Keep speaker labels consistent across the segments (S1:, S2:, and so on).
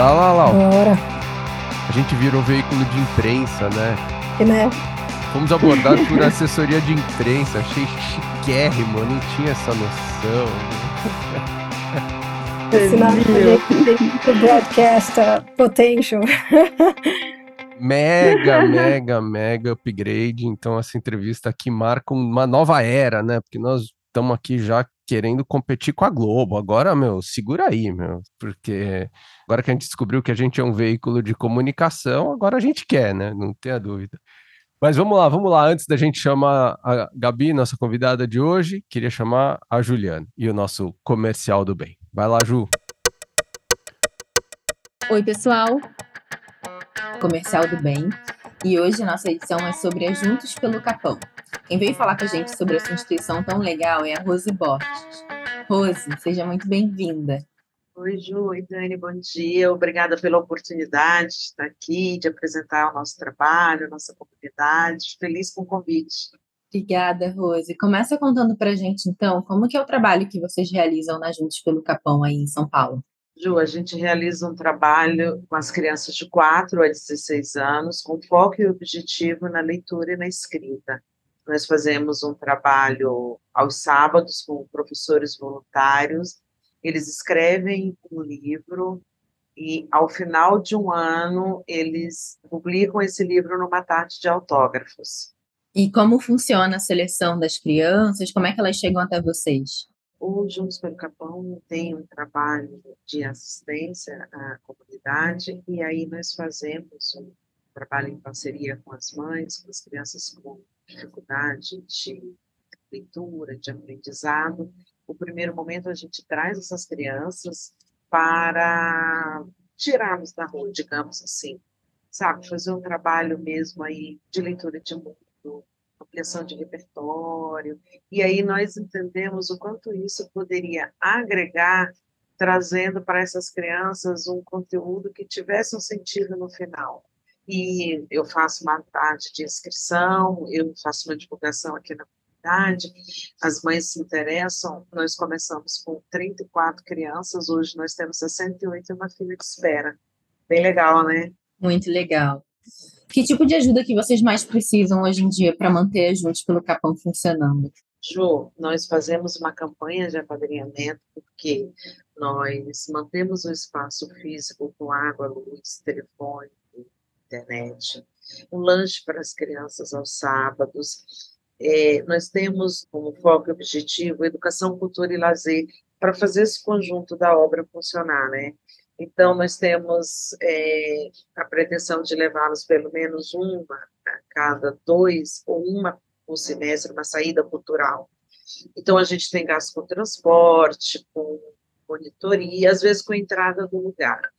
S1: Bora lá, Lau.
S2: Bora.
S1: A gente virou veículo de imprensa, né?
S2: E, né?
S1: Fomos abordados por assessoria de imprensa. Achei chiquérrimo, eu não tinha essa noção.
S2: Assinado por Broadcaster Potential.
S1: Mega, mega, mega upgrade. Então, essa entrevista aqui marca uma nova era, né? Porque nós estamos aqui já querendo competir com a Globo. Agora, meu, segura aí, meu, porque agora que a gente descobriu que a gente é um veículo de comunicação, agora a gente quer, né? Não tenha dúvida. Mas vamos lá, vamos lá. Antes da gente chamar a Gabi, nossa convidada de hoje, queria chamar a Juliana e o nosso comercial do bem. Vai lá, Ju.
S3: Oi, pessoal. Comercial do bem. E hoje nossa edição é sobre a Juntos pelo Capão. Quem veio falar com a gente sobre essa instituição tão legal é a Rose Borges. Rose, seja muito bem-vinda.
S4: Oi, Ju. Oi, Dani. Bom dia. Obrigada pela oportunidade de estar aqui, de apresentar o nosso trabalho, a nossa comunidade. Feliz com o convite.
S3: Obrigada, Rose. Começa contando para a gente, então, como que é o trabalho que vocês realizam na Juntos pelo Capão aí em São Paulo.
S4: Ju, a gente realiza um trabalho com as crianças de 4 a 16 anos, com foco e objetivo na leitura e na escrita. Nós fazemos um trabalho aos sábados com professores voluntários. Eles escrevem um livro e, ao final de um ano, eles publicam esse livro numa tarde de autógrafos.
S3: E como funciona a seleção das crianças? Como é que elas chegam até vocês?
S4: O Juntos pelo Capão tem um trabalho de assistência à comunidade e aí nós fazemos um trabalho em parceria com as mães, com as crianças com dificuldade de leitura, de aprendizado. No primeiro momento, a gente traz essas crianças para tirá-los da rua, digamos assim, sabe? Fazer um trabalho mesmo aí de leitura de mundo, ampliação de repertório. E aí nós entendemos o quanto isso poderia agregar, trazendo para essas crianças um conteúdo que tivesse um sentido no final e eu faço uma tarde de inscrição, eu faço uma divulgação aqui na comunidade, as mães se interessam, nós começamos com 34 crianças, hoje nós temos 68 e uma filha de espera. Bem legal, né?
S3: Muito legal. Que tipo de ajuda que vocês mais precisam hoje em dia para manter a Juntos pelo Capão funcionando?
S4: Jo, nós fazemos uma campanha de apadrinhamento porque nós mantemos o espaço físico com água, luz, telefone, internet, um lanche para as crianças aos sábados. É, nós temos como foco e objetivo educação, cultura e lazer para fazer esse conjunto da obra funcionar, né? Então, nós temos é, a pretensão de levá-los pelo menos uma a cada dois ou uma por semestre, uma saída cultural. Então, a gente tem gasto com transporte, com monitoria, às vezes com entrada do lugar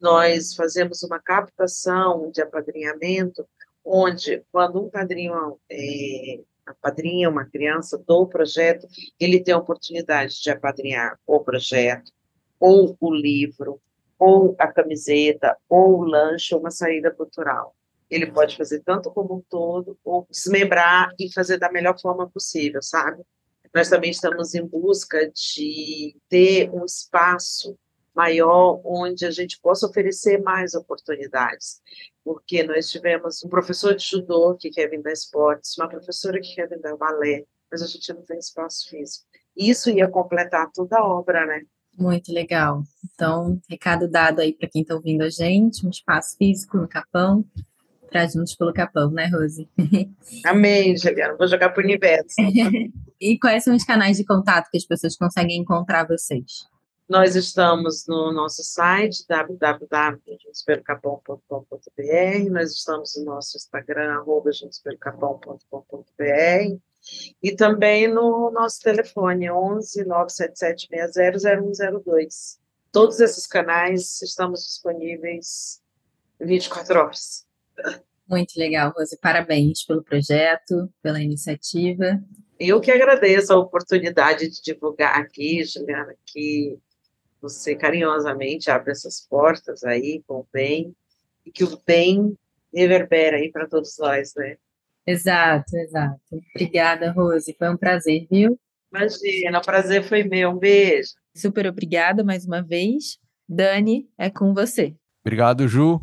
S4: nós fazemos uma captação de apadrinhamento, onde, quando um padrinho é, apadrinha uma criança do projeto, ele tem a oportunidade de apadrinhar o projeto, ou o livro, ou a camiseta, ou o lanche, ou uma saída cultural. Ele pode fazer tanto como um todo, ou desmembrar e fazer da melhor forma possível, sabe? Nós também estamos em busca de ter um espaço maior, onde a gente possa oferecer mais oportunidades. Porque nós tivemos um professor de judô que quer vir dar esportes, uma professora que quer vir dar balé, mas a gente não tem espaço físico. Isso ia completar toda a obra, né?
S3: Muito legal. Então, recado dado aí para quem está ouvindo a gente, um espaço físico no Capão, para juntos pelo Capão, né, Rose?
S4: Amém, Juliana. Vou jogar para o universo.
S3: e quais são os canais de contato que as pessoas conseguem encontrar vocês?
S4: Nós estamos no nosso site www.juntospeloCapão.com.br, nós estamos no nosso Instagram, arroba juntospeloCapão.com.br e também no nosso telefone, 11 97760 0102. Todos esses canais estamos disponíveis 24 horas.
S3: Muito legal, Rose. Parabéns pelo projeto, pela iniciativa.
S4: Eu que agradeço a oportunidade de divulgar aqui, Juliana, que você carinhosamente abre essas portas aí com o bem e que o bem reverbera aí para todos nós, né?
S3: Exato, exato. Obrigada, Rose. Foi um prazer, viu?
S4: Imagina, o prazer foi meu. Um beijo.
S3: Super obrigada mais uma vez. Dani, é com você.
S1: Obrigado, Ju.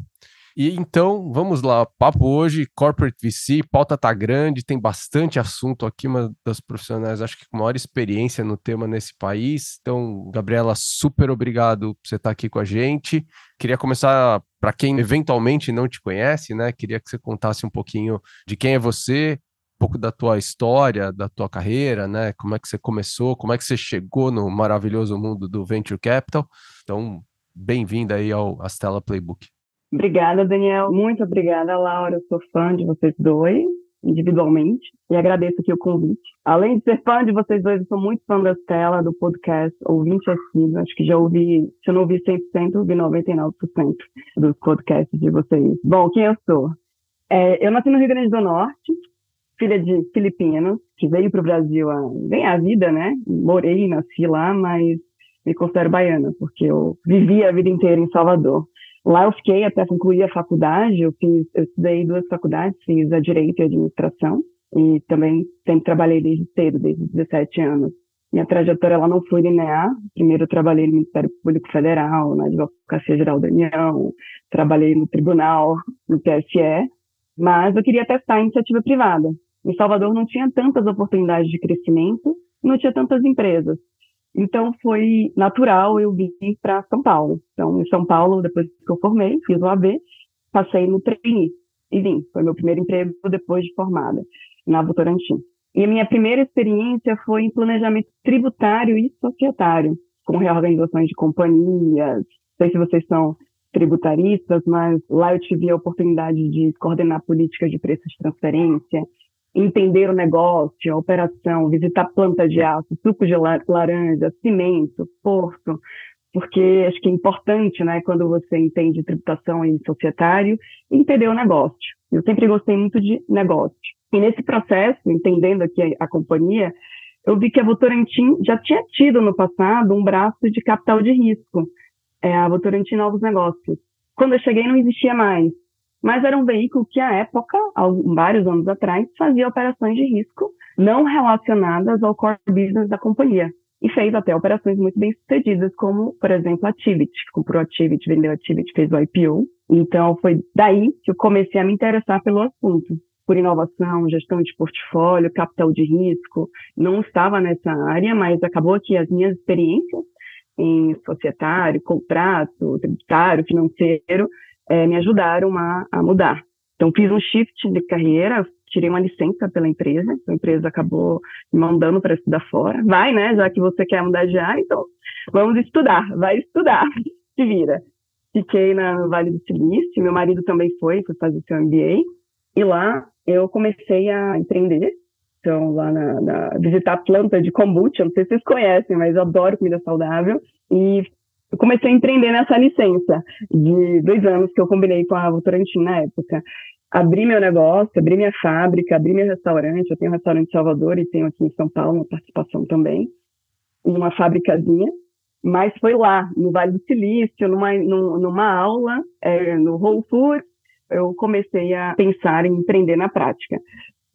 S1: E então, vamos lá, papo hoje, Corporate VC, pauta tá grande, tem bastante assunto aqui, uma das profissionais, acho que com maior experiência no tema nesse país. Então, Gabriela, super obrigado por você estar aqui com a gente. Queria começar, para quem eventualmente não te conhece, né? Queria que você contasse um pouquinho de quem é você, um pouco da tua história, da tua carreira, né? Como é que você começou, como é que você chegou no maravilhoso mundo do Venture Capital. Então, bem-vinda aí ao Astela Playbook.
S5: Obrigada, Daniel. Muito obrigada, Laura. Eu sou fã de vocês dois, individualmente, e agradeço aqui o convite. Além de ser fã de vocês dois, eu sou muito fã da Estela, do podcast, ouvinte assíduo. Acho que já ouvi, se eu não ouvi 100%, ouvi 99% dos podcasts de vocês. Bom, quem eu sou? É, eu nasci no Rio Grande do Norte, filha de filipinos, que veio para o Brasil a ganhar a vida, né? Morei, nasci lá, mas me considero baiana, porque eu vivi a vida inteira em Salvador. Lá eu fiquei até concluir a faculdade, eu fiz, eu estudei duas faculdades, fiz a Direito e a Administração, e também sempre trabalhei desde cedo, desde 17 anos. Minha trajetória lá não foi linear, primeiro trabalhei no Ministério Público Federal, na Advocacia Geral da União, trabalhei no Tribunal, no TSE, mas eu queria testar a iniciativa privada. Em Salvador não tinha tantas oportunidades de crescimento, não tinha tantas empresas. Então foi natural eu vir para São Paulo. Então, em São Paulo, depois que eu formei, fiz o AB, passei no trainee e vim. Foi meu primeiro emprego depois de formada, na Votorantim. E a minha primeira experiência foi em planejamento tributário e societário, com reorganizações de companhias. Não sei se vocês são tributaristas, mas lá eu tive a oportunidade de coordenar políticas de preços de transferência, entender o negócio, a operação, visitar planta de aço, suco de laranja, cimento, porto, porque acho que é importante, né, quando você entende tributação em societário, entender o negócio. Eu sempre gostei muito de negócio. E nesse processo, entendendo aqui a, a companhia, eu vi que a Votorantim já tinha tido no passado um braço de capital de risco, é a Votorantim Novos Negócios. Quando eu cheguei não existia mais, mas era um veículo que, à época, há vários anos atrás, fazia operações de risco não relacionadas ao core business da companhia. E fez até operações muito bem sucedidas, como, por exemplo, a Activity. Comprou a Activity, vendeu a Activity, fez o IPO. Então, foi daí que eu comecei a me interessar pelo assunto. Por inovação, gestão de portfólio, capital de risco. Não estava nessa área, mas acabou que as minhas experiências em societário, contrato, tributário, financeiro, é, me ajudaram a, a mudar. Então, fiz um shift de carreira, tirei uma licença pela empresa, a empresa acabou me mandando para estudar fora. Vai, né? Já que você quer mudar de área, então vamos estudar, vai estudar, se vira. Fiquei na, no Vale do Silício, meu marido também foi, foi fazer seu MBA, e lá eu comecei a empreender. Então, lá na, na visitar a planta de kombucha, não sei se vocês conhecem, mas eu adoro comida saudável. E eu comecei a empreender nessa licença de dois anos que eu combinei com a Votorantim na época. Abri meu negócio, abri minha fábrica, abri meu restaurante. Eu tenho um restaurante em Salvador e tenho aqui em São Paulo uma participação também, uma fábricazinha. Mas foi lá, no Vale do Silício, numa, numa aula, é, no Whole Foods, eu comecei a pensar em empreender na prática.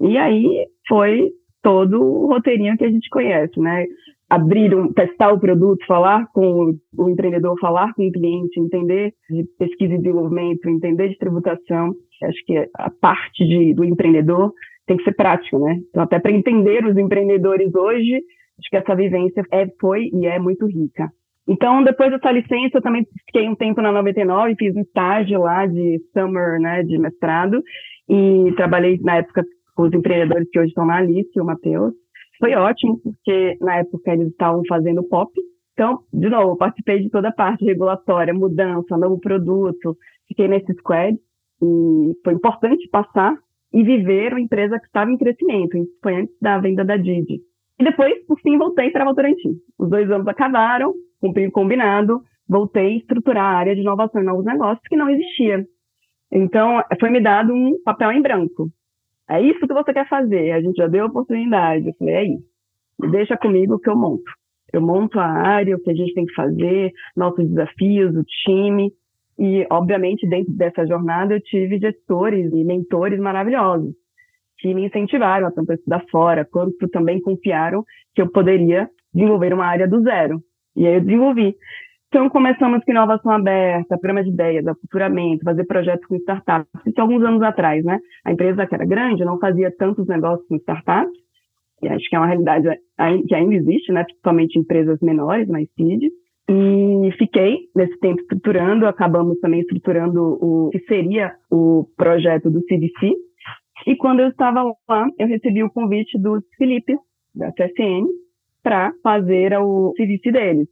S5: E aí foi todo o roteirinho que a gente conhece, né? Abrir, um, testar o produto, falar com o empreendedor, falar com o cliente, entender de pesquisa e desenvolvimento, entender de tributação. Acho que a parte de, do empreendedor tem que ser prático, né? Então, até para entender os empreendedores hoje, acho que essa vivência é, foi e é muito rica. Então, depois dessa licença, eu também fiquei um tempo na 99, fiz um estágio lá de summer, né, de mestrado, e trabalhei na época com os empreendedores que hoje estão na Alice, o Matheus, foi ótimo, porque na época eles estavam fazendo pop. Então, de novo, participei de toda a parte regulatória, mudança, novo produto, fiquei nesse squad e foi importante passar e viver uma empresa que estava em crescimento. Foi antes da venda da Didi. E depois, por fim, voltei para a Votorantim. Os dois anos acabaram, cumpri o combinado, voltei a estruturar a área de inovação e novos negócios que não existia. Então, foi me dado um papel em branco. É isso que você quer fazer. A gente já deu a oportunidade. Eu falei, é isso. Deixa comigo que eu monto. Eu monto a área, o que a gente tem que fazer, nossos desafios, o time. E, obviamente, dentro dessa jornada, eu tive gestores e mentores maravilhosos que me incentivaram a tanto estudar fora, quanto também confiaram que eu poderia desenvolver uma área do zero. E aí eu desenvolvi. Então, começamos com inovação aberta, programa de ideias, aculturamento, fazer projetos com startups. Isso alguns anos atrás, né? A empresa que era grande não fazia tantos negócios com startups, e acho que é uma realidade que ainda existe, né? Principalmente empresas menores, mais seed. E fiquei nesse tempo estruturando, acabamos também estruturando o que seria o projeto do CDC. E quando eu estava lá, eu recebi o convite do Felipe, da CSN, para fazer o CDC deles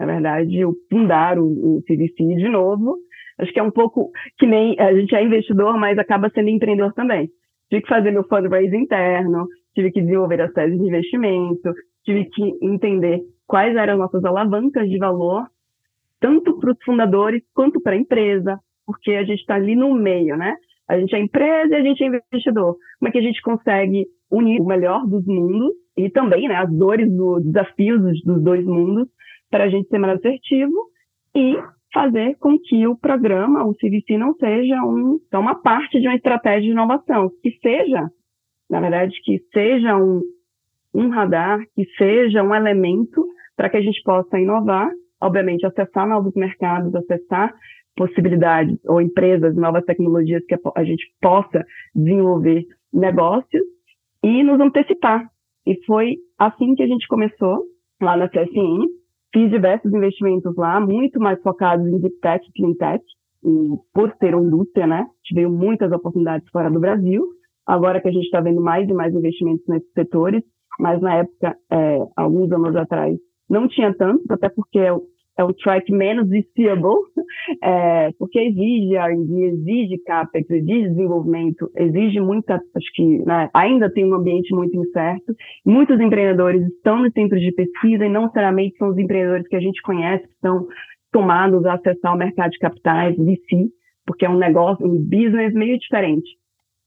S5: na verdade, o fundar o, o CVC de novo. Acho que é um pouco que nem a gente é investidor, mas acaba sendo empreendedor também. Tive que fazer meu fundraising interno, tive que desenvolver as teses de investimento, tive que entender quais eram as nossas alavancas de valor, tanto para os fundadores quanto para a empresa, porque a gente está ali no meio, né? A gente é empresa e a gente é investidor. Como é que a gente consegue unir o melhor dos mundos e também né, as dores, os desafios dos dois mundos para a gente ser mais assertivo e fazer com que o programa, o CVC, não seja um, então uma parte de uma estratégia de inovação, que seja, na verdade, que seja um, um radar, que seja um elemento para que a gente possa inovar, obviamente, acessar novos mercados, acessar possibilidades ou empresas, novas tecnologias que a gente possa desenvolver negócios e nos antecipar. E foi assim que a gente começou lá na CSN, Fiz diversos investimentos lá, muito mais focados em deep tech e clean tech. E por ser uma indústria, né, tive muitas oportunidades fora do Brasil. Agora que a gente está vendo mais e mais investimentos nesses setores, mas na época, é, alguns anos atrás, não tinha tanto, até porque é o track menos viable, é, porque exige R&D, exige CAPEX, exige desenvolvimento, exige muita, acho que né, ainda tem um ambiente muito incerto. Muitos empreendedores estão nos centros de pesquisa e não necessariamente são os empreendedores que a gente conhece, que estão tomados a acessar o mercado de capitais, VC, porque é um negócio, um business meio diferente.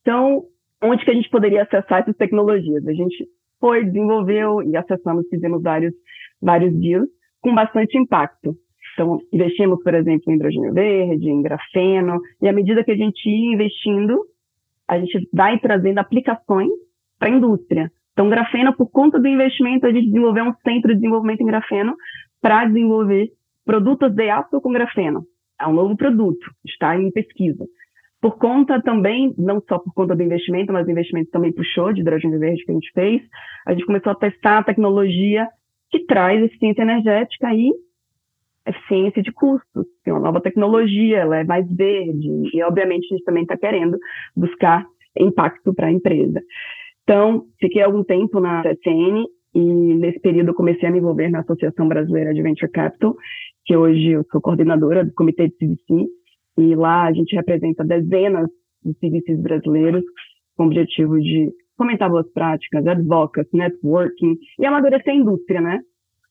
S5: Então, onde que a gente poderia acessar essas tecnologias? A gente foi, desenvolveu e acessamos, fizemos vários, vários deals com bastante impacto. Então, investimos, por exemplo, em hidrogênio verde, em grafeno, e à medida que a gente ia investindo, a gente vai trazendo aplicações para a indústria. Então, grafeno, por conta do investimento, a gente desenvolveu um centro de desenvolvimento em grafeno para desenvolver produtos de aço com grafeno. É um novo produto, está em pesquisa. Por conta também, não só por conta do investimento, mas o investimento também puxou de hidrogênio verde que a gente fez, a gente começou a testar a tecnologia que traz eficiência energética e eficiência de custos. Tem uma nova tecnologia, ela é mais verde e, obviamente, a gente também está querendo buscar impacto para a empresa. Então, fiquei algum tempo na CSN e, nesse período, comecei a me envolver na Associação Brasileira de Venture Capital, que hoje eu sou coordenadora do Comitê de CVC, e lá a gente representa dezenas de CVCs brasileiros com o objetivo de fomentar boas práticas, advocacy, networking e amadurecer a indústria, né?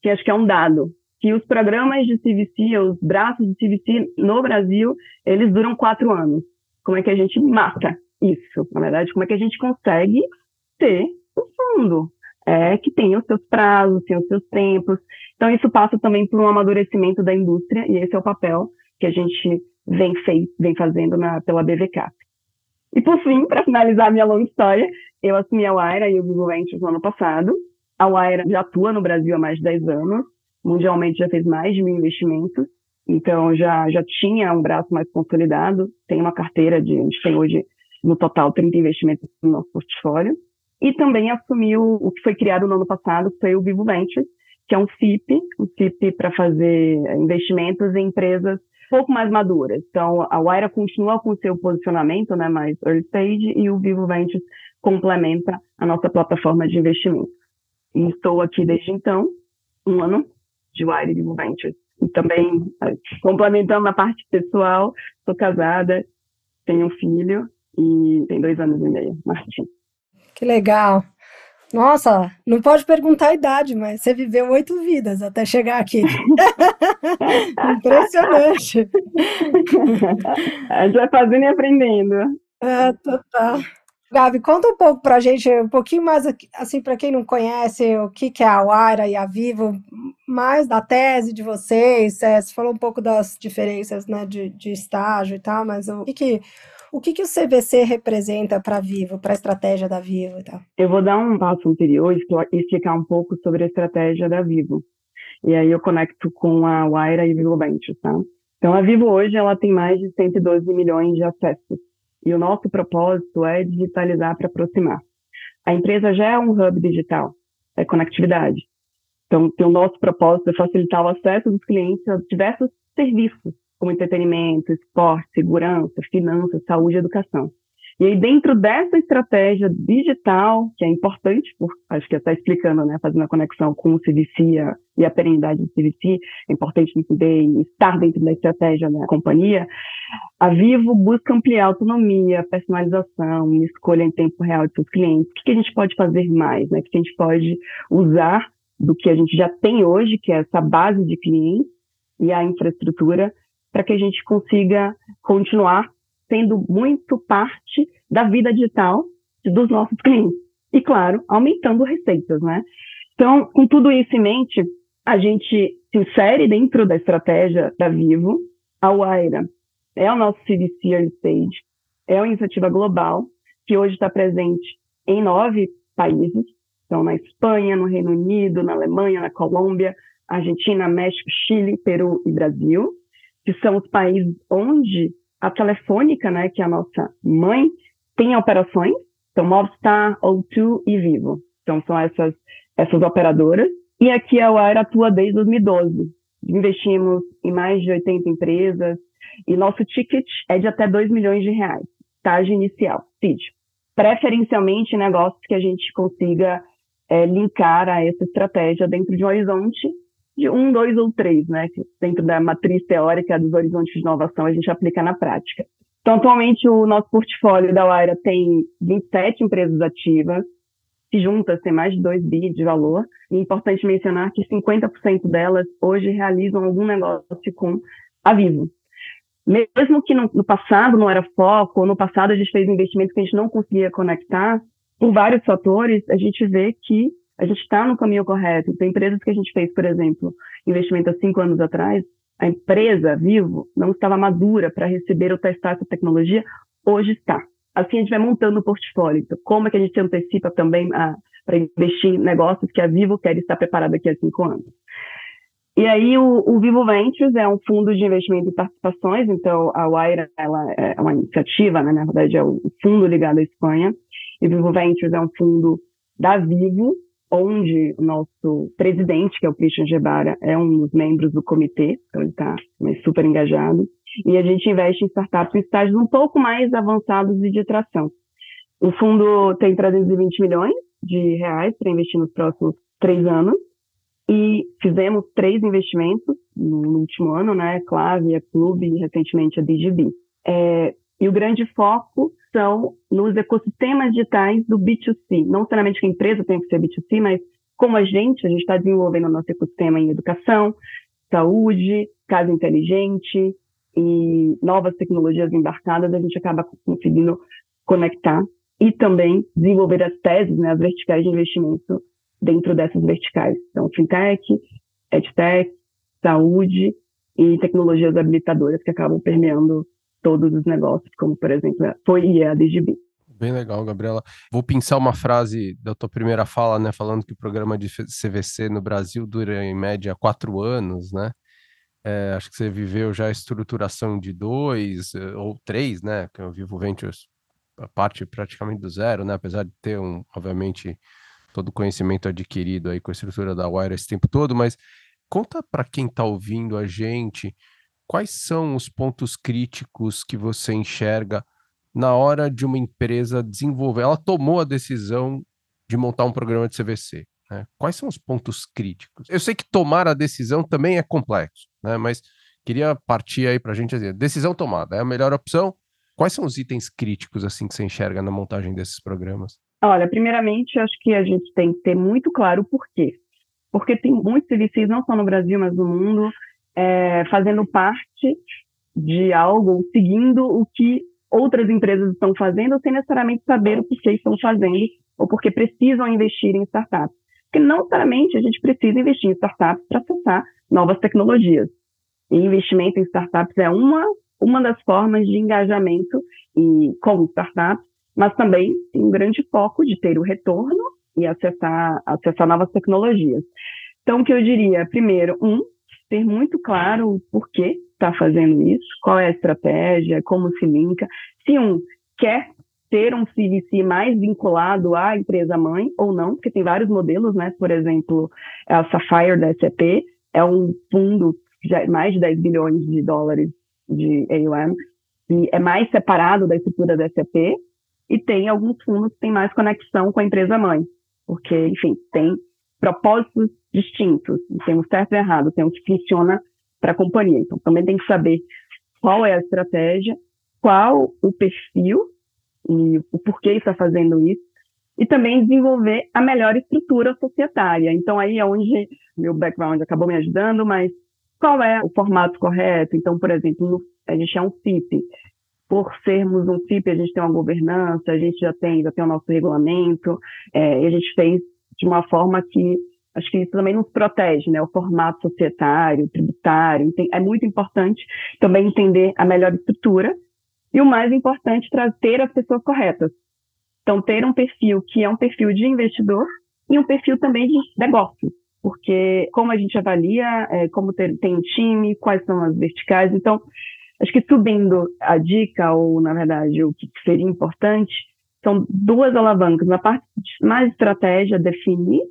S5: Que acho que é um dado. Que os programas de CVC, os braços de CVC no Brasil, eles duram quatro anos. Como é que a gente mata isso? Na verdade, como é que a gente consegue ter o fundo? É, que tem os seus prazos, tem os seus tempos. Então, isso passa também por um amadurecimento da indústria, e esse é o papel que a gente vem, fez, vem fazendo na, pela BVK. E por fim, para finalizar a minha longa história, eu assumi a Waira e o Vivo Ventures no ano passado. A Waira já atua no Brasil há mais de 10 anos, mundialmente já fez mais de mil investimentos, então já, já tinha um braço mais consolidado, tem uma carteira de, a gente tem hoje no total 30 investimentos no nosso portfólio, e também assumiu o que foi criado no ano passado, que foi o Vivo Ventures, que é um FIP, um FIP para fazer investimentos em empresas pouco mais maduras. Então, a Waira continua com o seu posicionamento, né, mais early stage, e o Vivo Ventures complementa a nossa plataforma de investimento. E estou aqui desde então, um ano de Waira e Vivo Ventures. E também, eh, complementando a parte pessoal, sou casada, tenho um filho e tem dois anos e meio, Martim.
S2: Que legal. Nossa, não pode perguntar a idade, mas você viveu oito vidas até chegar aqui. Impressionante.
S5: A gente vai fazendo e aprendendo.
S2: É, total. Gabi, conta um pouco para a gente, um pouquinho mais, assim, para quem não conhece, o que, que é a Waira e a Vivo, mais da tese de vocês. É, você falou um pouco das diferenças né, de, de estágio e tal, mas o que, que o que, que o CVC representa para a Vivo, para a estratégia da Vivo e tal?
S5: Eu vou dar um passo anterior e explicar um pouco sobre a estratégia da Vivo. E aí eu conecto com a Waira e Vivo Ventures, tá? Então, a Vivo hoje ela tem mais de 112 milhões de acessos. E o nosso propósito é digitalizar para aproximar. A empresa já é um hub digital, é conectividade. Então, o nosso propósito é facilitar o acesso dos clientes a diversos serviços, como entretenimento, esporte, segurança, finanças, saúde e educação. E aí, dentro dessa estratégia digital, que é importante, por, acho que está explicando, né, fazendo a conexão com o CVC e a perenidade do CVC, é importante entender e estar dentro da estratégia da companhia, a Vivo busca ampliar a autonomia, personalização, escolha em tempo real de seus clientes. O que, que a gente pode fazer mais? Né? O que a gente pode usar do que a gente já tem hoje, que é essa base de clientes e a infraestrutura, para que a gente consiga continuar sendo muito parte da vida digital dos nossos clientes. E, claro, aumentando receitas, né? Então, com tudo isso em mente, a gente se insere dentro da estratégia da Vivo. A Waira é o nosso CDC Early Stage, é uma iniciativa global que hoje está presente em nove países. Então, na Espanha, no Reino Unido, na Alemanha, na Colômbia, Argentina, México, Chile, Peru e Brasil, que são os países onde a Telefônica, né, que é a nossa mãe, tem operações, então Movistar, O2 e Vivo. Então são essas, essas operadoras. E aqui a UAR atua desde 2012. Investimos em mais de 80 empresas e nosso ticket é de até 2 milhões de reais, estágio inicial, CID. Preferencialmente negócios que a gente consiga é, linkar a essa estratégia dentro de um horizonte de um, dois ou três, né? Dentro da matriz teórica dos horizontes de inovação a gente aplica na prática. Então, atualmente, o nosso portfólio da Waira tem 27 empresas ativas, que juntas têm mais de 2 bi de valor. E é importante mencionar que 50% delas hoje realizam algum negócio com a Vivo. Mesmo que no, no passado não era foco, ou no passado a gente fez investimentos que a gente não conseguia conectar, por vários fatores, a gente vê que a gente está no caminho correto. Tem empresas que a gente fez, por exemplo, investimento há cinco anos atrás, a empresa Vivo não estava madura para receber ou testar essa tecnologia, hoje está. Assim a gente vai montando o portfólio. Então, como é que a gente se antecipa também para investir em negócios que a Vivo quer estar preparada daqui a cinco anos? E aí o, o, Vivo Ventures é um fundo de investimento em participações, então a Waira ela é uma iniciativa, né? na verdade é o fundo ligado à Espanha, e o Vivo Ventures é um fundo da Vivo, onde o nosso presidente, que é o Christian Gebara, é um dos membros do comitê, então ele está super engajado, e a gente investe em startups em estágios um pouco mais avançados e de tração. O fundo tem 320 milhões de reais para investir nos próximos três anos, e fizemos três investimentos no, último ano, né? Clave, a Clube e recentemente a DGB. É, e o grande foco são nos ecossistemas digitais do B2C. Não necessariamente que a empresa tem que ser B2C, mas como a gente, a gente está desenvolvendo o nosso ecossistema em educação, saúde, casa inteligente e novas tecnologias embarcadas, a gente acaba conseguindo conectar e também desenvolver as teses, né, as verticais de investimento dentro dessas verticais. Então, fintech, edtech, saúde e tecnologias habilitadoras que acabam permeando todos os negócios, como por exemplo foi a DGB.
S1: Bem legal, Gabriela. Vou pensar uma frase da tua primeira fala, né, falando que o programa de CVC no Brasil dura em média quatro anos, né? É, acho que você viveu já a estruturação de dois eh, ou três, né? Que eu vivo Ventures a parte praticamente do zero, né? Apesar de ter um, obviamente, todo o conhecimento adquirido aí com a estrutura da Wire esse tempo todo, mas conta para quem está ouvindo a gente quais são os pontos críticos que você enxerga na hora de uma empresa desenvolver? Ela tomou a decisão de montar um programa de CVC. Né? Quais são os pontos críticos? Eu sei que tomar a decisão também é complexo, né? mas queria partir aí para a gente dizer, decisão tomada, é a melhor opção? Quais são os itens críticos assim que você enxerga na montagem desses programas?
S5: Olha, primeiramente, acho que a gente tem que ter muito claro o porquê. Porque tem muitos CVCs, não só no Brasil, mas no mundo, é, fazendo parte de algo, seguindo o que outras empresas estão fazendo, sem necessariamente saber o que estão fazendo ou porque precisam investir em startups. Porque não necessariamente a gente precisa investir em startups para acessar novas tecnologias. E investimento em startups é uma, uma das formas de engajamento e, com startups, mas também tem um grande foco de ter o retorno e acessar, acessar novas tecnologias. Então, o que eu diria? Primeiro, um, ter muito claro o porquê está fazendo isso, qual é a estratégia, como se linka. Se um quer ter um CVC mais vinculado à empresa mãe ou não, porque tem vários modelos, né? Por exemplo, a Sapphire da SAP é um fundo de mais de 10 bilhões de dólares de AUM, e é mais separado da estrutura da SAP, e tem alguns fundos que têm mais conexão com a empresa mãe, porque, enfim, tem propósitos distintos, tem um certo e errado, tem um que funciona para a companhia. Então, também tem que saber qual é a estratégia, qual o perfil e o porquê está fazendo isso, e também desenvolver a melhor estrutura societária. Então, aí é onde meu background acabou me ajudando, mas qual é o formato correto? Então, por exemplo, a gente é um CIP. Por sermos um CIP, a gente tem uma governança, a gente já tem, já tem o nosso regulamento, é, e a gente fez de uma forma que acho que isso também nos protege, né? O formato societário, tributário, é muito importante também entender a melhor estrutura e o mais importante, ter as pessoas corretas. Então, ter um perfil que é um perfil de investidor e um perfil também de negócio, porque como a gente avalia, é, como ter, tem time, quais são as verticais. Então, acho que subindo a dica, ou na verdade o que seria importante, são duas alavancas. Na parte mais estratégia, definir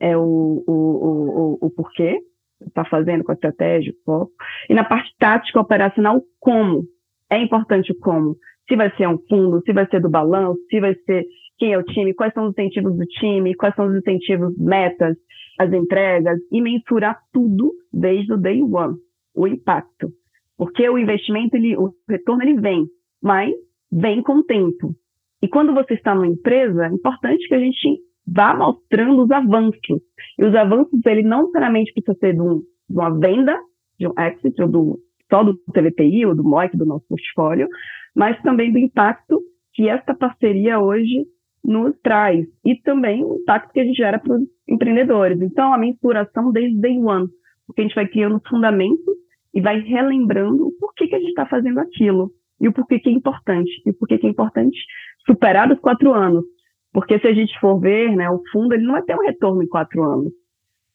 S5: é, o, o, o, o porquê está fazendo com a estratégia, o foco. E na parte tática operacional, como é importante como. Se vai ser um fundo, se vai ser do balanço, se vai ser quem é o time, quais são os incentivos do time, quais são os incentivos, metas, as entregas, e mensurar tudo desde o day one, o impacto. Porque o investimento, ele, o retorno, ele vem, mas vem com o tempo. E quando você está numa empresa, é importante que a gente vá mostrando os avanços. E os avanços, ele não necessariamente precisa ser de, um, de uma venda, de um exit, ou do, só do TVPI ou do MOIC, do nosso portfólio, mas também do impacto que esta parceria hoje nos traz e também o impacto que a gente gera para os empreendedores. Então, a mensuração desde day one, porque a gente vai criando fundamentos e vai relembrando o porquê que a gente está fazendo aquilo e o porquê que é importante. E o porquê que é importante superar os quatro anos. Porque se a gente for ver, né, o fundo ele não vai ter um retorno em quatro anos.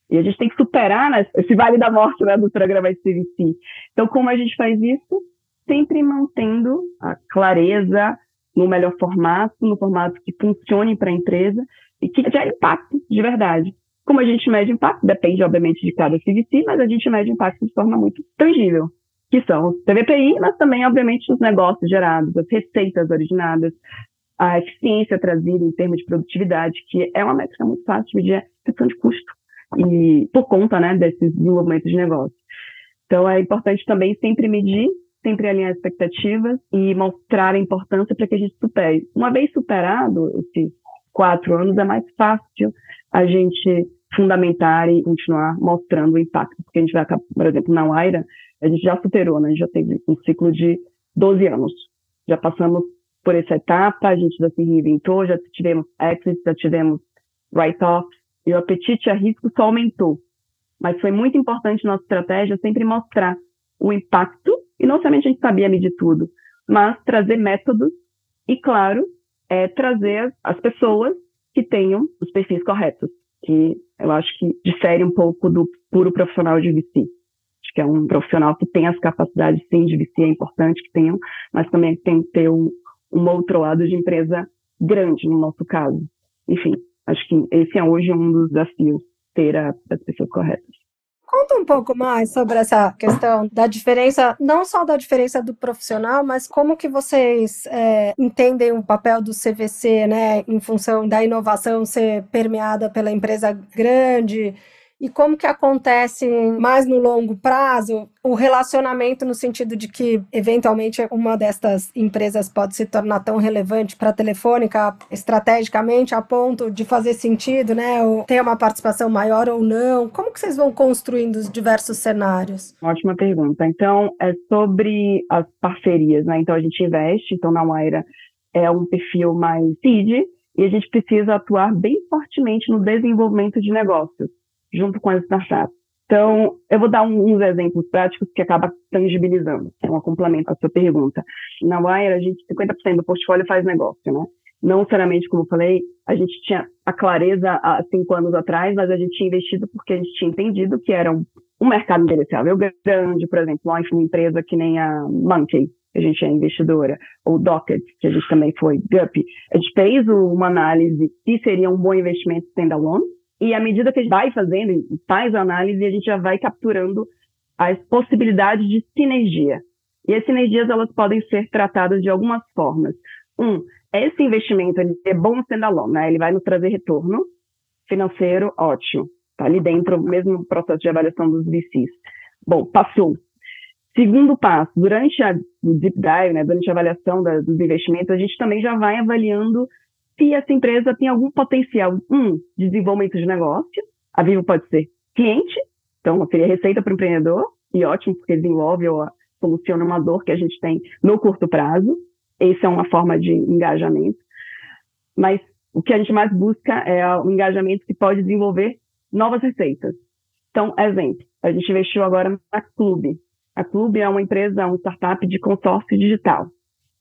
S5: E a gente tem que superar né, esse vale da morte né, do programa de CVC. Então, como a gente faz isso? Sempre mantendo a clareza no melhor formato, no formato que funcione para a empresa e que gere impacto de verdade. Como a gente mede impacto? Depende, obviamente, de cada CVC, mas a gente mede impacto de forma muito tangível, que são os TVPI, mas também, obviamente, os negócios gerados, as receitas originadas, a eficiência trazida em termos de produtividade, que é uma métrica muito fácil de medir, a questão de custo e por conta né, desses desenvolvimentos de negócio. Então, é importante também sempre medir, sempre alinhar expectativas e mostrar a importância para que a gente supere. Uma vez superado esses quatro anos, é mais fácil a gente fundamentar e continuar mostrando o impacto, porque a gente vai, por exemplo, na Waira, a gente já superou, né? a gente já teve um ciclo de 12 anos. Já passamos por essa etapa, a gente já se reinventou, já tivemos exits, já tivemos write-offs, e o apetite a risco só aumentou. Mas foi muito importante nossa estratégia sempre mostrar o impacto, e não somente a gente sabia medir tudo, mas trazer métodos e, claro, é, trazer as pessoas que tenham os perfis corretos, que eu acho que difere um pouco do puro profissional de VC. Acho que é um profissional que tem as capacidades, sim, de VC, é importante que tenham, mas também tem que ter um, um outro lado de empresa grande, no nosso caso. Enfim, Acho que esse é hoje um dos desafios, ter a, as pessoas corretas.
S2: Conta um pouco mais sobre essa questão da diferença, não só da diferença do profissional, mas como que vocês é, entendem o papel do CVC, né, em função da inovação ser permeada pela empresa grande, e como que acontece mais no longo prazo o relacionamento no sentido de que eventualmente uma destas empresas pode se tornar tão relevante para a telefônica estrategicamente a ponto de fazer sentido, né, ou ter uma participação maior ou não. Como que vocês vão construindo os diversos cenários?
S5: Ótima pergunta. Então, é sobre as parcerias, né? Então a gente investe, então na Waira é um perfil mais seed e a gente precisa atuar bem fortemente no desenvolvimento de negócios junto com as startups. Então, eu vou dar uns exemplos práticos que acaba tangibilizando, é um complemento à sua pergunta. Na Wire, a gente, 50% do portfólio faz negócio, né? Não necessariamente, como eu falei, a gente tinha a clareza há cinco anos atrás, mas a gente tinha investido porque a gente tinha entendido que era um, um mercado endereçável grande, por exemplo, uma empresa que nem a Monkey, que a gente é investidora, ou Docket, que a gente também foi, Guppy. A gente fez uma análise se seria um bom investimento standalone, e à medida que a gente vai fazendo, faz a análise, a gente já vai capturando as possibilidades de sinergia. E as sinergias elas podem ser tratadas de algumas formas. Um, esse investimento ele é bom standalone, né? Ele vai nos trazer retorno financeiro ótimo. Tá ali dentro, mesmo processo de avaliação dos VCs. Bom, passou. Segundo passo, durante a deep dive, né, durante a avaliação da, dos investimentos, a gente também já vai avaliando se essa empresa tem algum potencial, um, de desenvolvimento de negócio. A Vivo pode ser cliente, então seria receita para o empreendedor, e ótimo, porque desenvolve ou soluciona uma dor que a gente tem no curto prazo. Essa é uma forma de engajamento. Mas o que a gente mais busca é o engajamento que pode desenvolver novas receitas. Então, exemplo, a gente investiu agora na Clube. A Clube é uma empresa, uma startup de consórcio digital.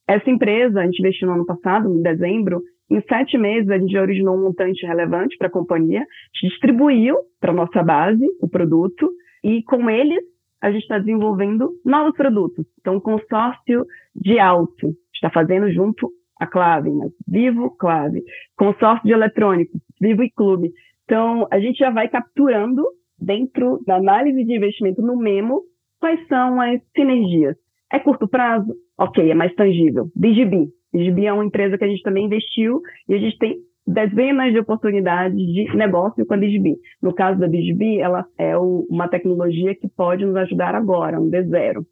S5: Essa empresa, a gente investiu no ano passado, em dezembro, em sete meses a gente originou um montante relevante para a companhia, distribuiu para a nossa base o produto e com eles a gente está desenvolvendo novos produtos. Então, consórcio de alto, está fazendo junto a Clave, Vivo, Clave. Consórcio de eletrônicos, Vivo e Clube. Então, a gente já vai capturando dentro da análise de investimento no Memo quais são as sinergias. É curto prazo? Ok, é mais tangível. DigiB. DigiB é uma empresa que a gente também investiu e a gente tem dezenas de oportunidades de negócio com a DigiB. No caso da DigiB, ela é o, uma tecnologia que pode nos ajudar agora, um D0.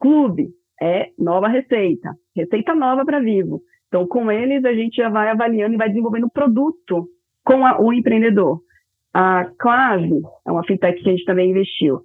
S5: Clube é nova receita, receita nova para Vivo. Então, com eles, a gente já vai avaliando e vai desenvolvendo produto com a, o empreendedor. A Clave é uma fintech que a gente também investiu.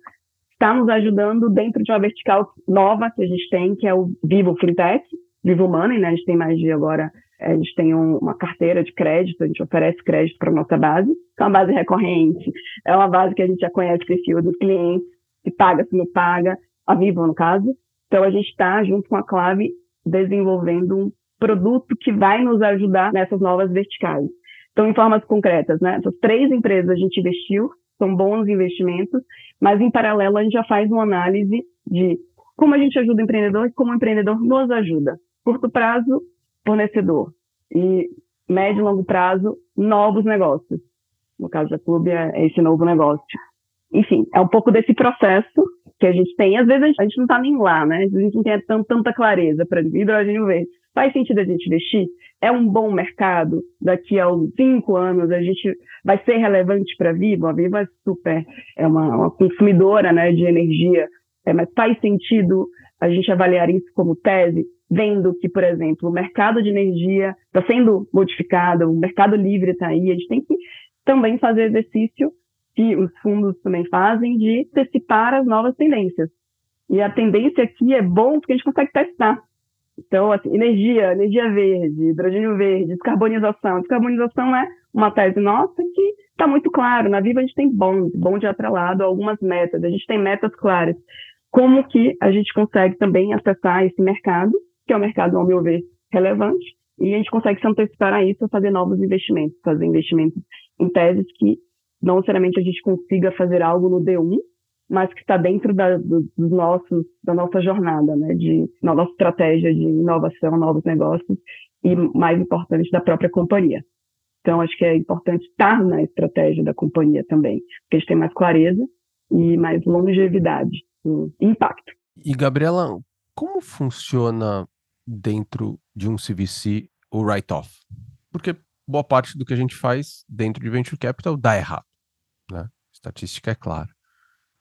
S5: Está nos ajudando dentro de uma vertical nova que a gente tem, que é o Vivo Fintech, Vivo Money, né? A gente tem mais de agora a gente tem um, uma carteira de crédito, a gente oferece crédito para nossa base, que é uma base recorrente, é uma base que a gente já conhece o perfil dos clientes, se paga, se não paga, a Vivo no caso. Então a gente está, junto com a Clave, desenvolvendo um produto que vai nos ajudar nessas novas verticais. Então, em formas concretas, né? Essas três empresas a gente investiu, são bons investimentos, mas em paralelo a gente já faz uma análise de como a gente ajuda o empreendedor e como o empreendedor nos ajuda. Curto prazo, fornecedor. E médio e longo prazo, novos negócios. No caso da Clube, é esse novo negócio. Enfim, é um pouco desse processo que a gente tem. Às vezes a gente, não está nem lá, né? A gente não tem tanta clareza para hidrogênio verde. Faz sentido a gente investir? É um bom mercado? Daqui a uns cinco anos a gente vai ser relevante para a Vivo? A Vivo é super, é uma, uma consumidora né, de energia, é, mas faz sentido a gente avaliar isso como tese? Vendo que, por exemplo, o mercado de energia está sendo modificado, o mercado livre está aí, a gente tem que também fazer exercício que os fundos também fazem de antecipar as novas tendências. E a tendência aqui é bom porque a gente consegue testar. Então, assim, energia, energia verde, hidrogênio verde, descarbonização. Descarbonização é uma tese nossa que está muito claro. Na Viva a gente tem bons, bom de atrelado algumas metas. A gente tem metas claras. Como que a gente consegue também acessar esse mercado que é um mercado, ao meu ver, relevante, e a gente consegue se antecipar a isso, fazer novos investimentos, fazer investimentos em teses que não necessariamente a gente consiga fazer algo no D1, mas que está dentro da, dos nossos, da nossa jornada, né, de na nossa estratégia de inovação, novos negócios e mais importante da própria companhia. Então acho que é importante estar na estratégia da companhia também, porque a gente tem mais clareza e mais longevidade, impacto.
S1: E Gabriela, como funciona dentro de um CVC o write-off? Porque boa parte do que a gente faz dentro de venture capital dá errado, né? Estatística é clara.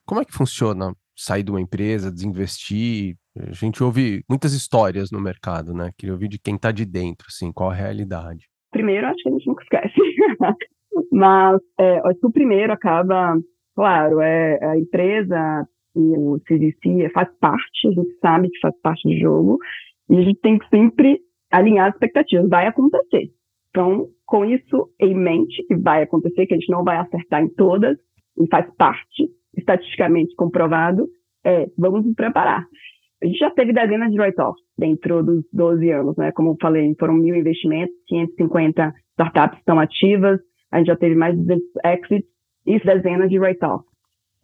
S1: Como é que funciona sair de uma empresa, desinvestir? A gente ouve muitas histórias no mercado, né? Queria ouvir de quem está de dentro, assim, qual a realidade.
S5: Primeiro, acho que a gente nunca esquece. Mas é, o primeiro acaba, claro, é a empresa e o CVC faz parte, a gente sabe que faz parte do jogo, e a gente tem que sempre alinhar as expectativas. Vai acontecer. Então, com isso em mente, que vai acontecer, que a gente não vai acertar em todas, e faz parte, estatisticamente comprovado, é, vamos nos preparar. A gente já teve dezenas de write-offs dentro dos 12 anos, né? Como eu falei, foram mil investimentos, 550 startups estão ativas, a gente já teve mais de 200 exits e dezenas de write-offs.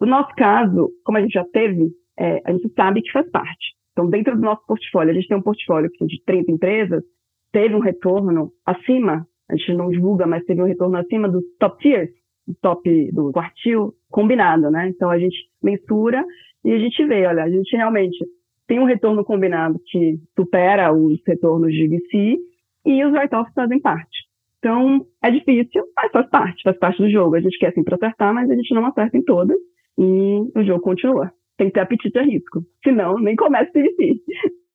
S5: No nosso caso, como a gente já teve, é, a gente sabe que faz parte. Então, dentro do nosso portfólio, a gente tem um portfólio de 30 empresas, teve um retorno acima, a gente não divulga, mas teve um retorno acima dos top tiers, do top do quartil combinado, né? Então, a gente mensura e a gente vê, olha, a gente realmente tem um retorno combinado que supera os retornos de VC e os write-offs fazem parte. Então, é difícil, mas faz parte, faz parte do jogo. A gente quer sempre acertar, mas a gente não acerta em todas e o jogo continua. Tem que ter apetite a risco. Senão, nem começa o CVC.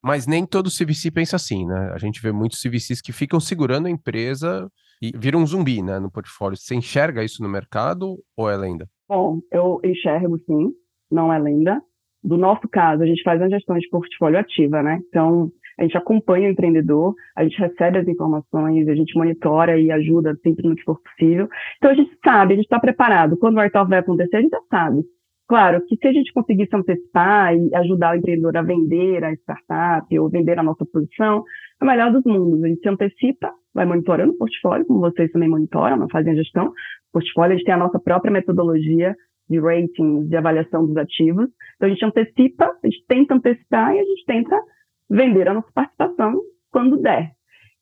S1: Mas nem todo CVC pensa assim, né? A gente vê muitos CVCs que ficam segurando a empresa e viram um zumbi, né, no portfólio. Você enxerga isso no mercado ou é lenda?
S5: Bom, eu enxergo sim, não é lenda. Do nosso caso, a gente faz uma gestão de portfólio ativa, né? Então, a gente acompanha o empreendedor, a gente recebe as informações, a gente monitora e ajuda sempre no que for possível. Então, a gente sabe, a gente está preparado. Quando o write-off vai acontecer, a gente já sabe. Claro que se a gente conseguir se antecipar e ajudar o empreendedor a vender a startup ou vender a nossa posição, é o melhor dos mundos. A gente se antecipa, vai monitorando o portfólio, como vocês também monitoram, não fazem a gestão. O portfólio, a gente tem a nossa própria metodologia de rating, de avaliação dos ativos. Então, a gente antecipa, a gente tenta antecipar e a gente tenta vender a nossa participação quando der.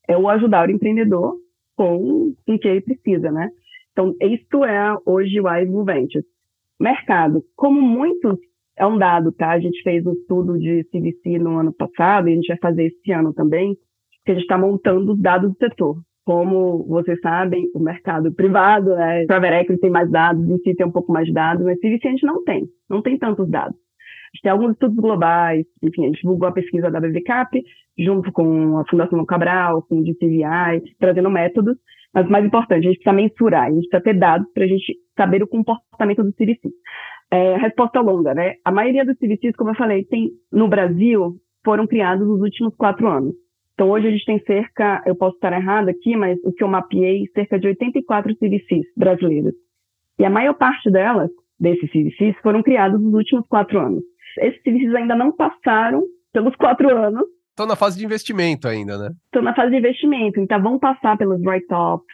S5: É o ajudar o empreendedor com o que ele precisa, né? Então, isso é hoje o Ivo Ventures. Mercado, como muitos, é um dado, tá? A gente fez um estudo de CVC no ano passado e a gente vai fazer esse ano também, que a gente está montando os dados do setor. Como vocês sabem, o mercado privado, né? Private Equity tem mais dados, em si tem um pouco mais de dados, mas CVC a gente não tem, não tem tantos dados gente tem alguns estudos globais, enfim, a gente divulgou a pesquisa da BVCAP, junto com a Fundação Cabral, com o DCVI, trazendo métodos, mas o mais importante, a gente precisa mensurar, a gente precisa ter dados para a gente saber o comportamento do CVC. É, resposta longa, né? A maioria dos CVCs, como eu falei, tem, no Brasil, foram criados nos últimos quatro anos. Então, hoje a gente tem cerca, eu posso estar errado aqui, mas o que eu mapeei, cerca de 84 CVCs brasileiros. E a maior parte delas, desses CVCs, foram criados nos últimos quatro anos esses serviços ainda não passaram pelos quatro anos.
S1: Estão na fase de investimento ainda, né?
S5: Estão na fase de investimento, então vão passar pelos write-offs.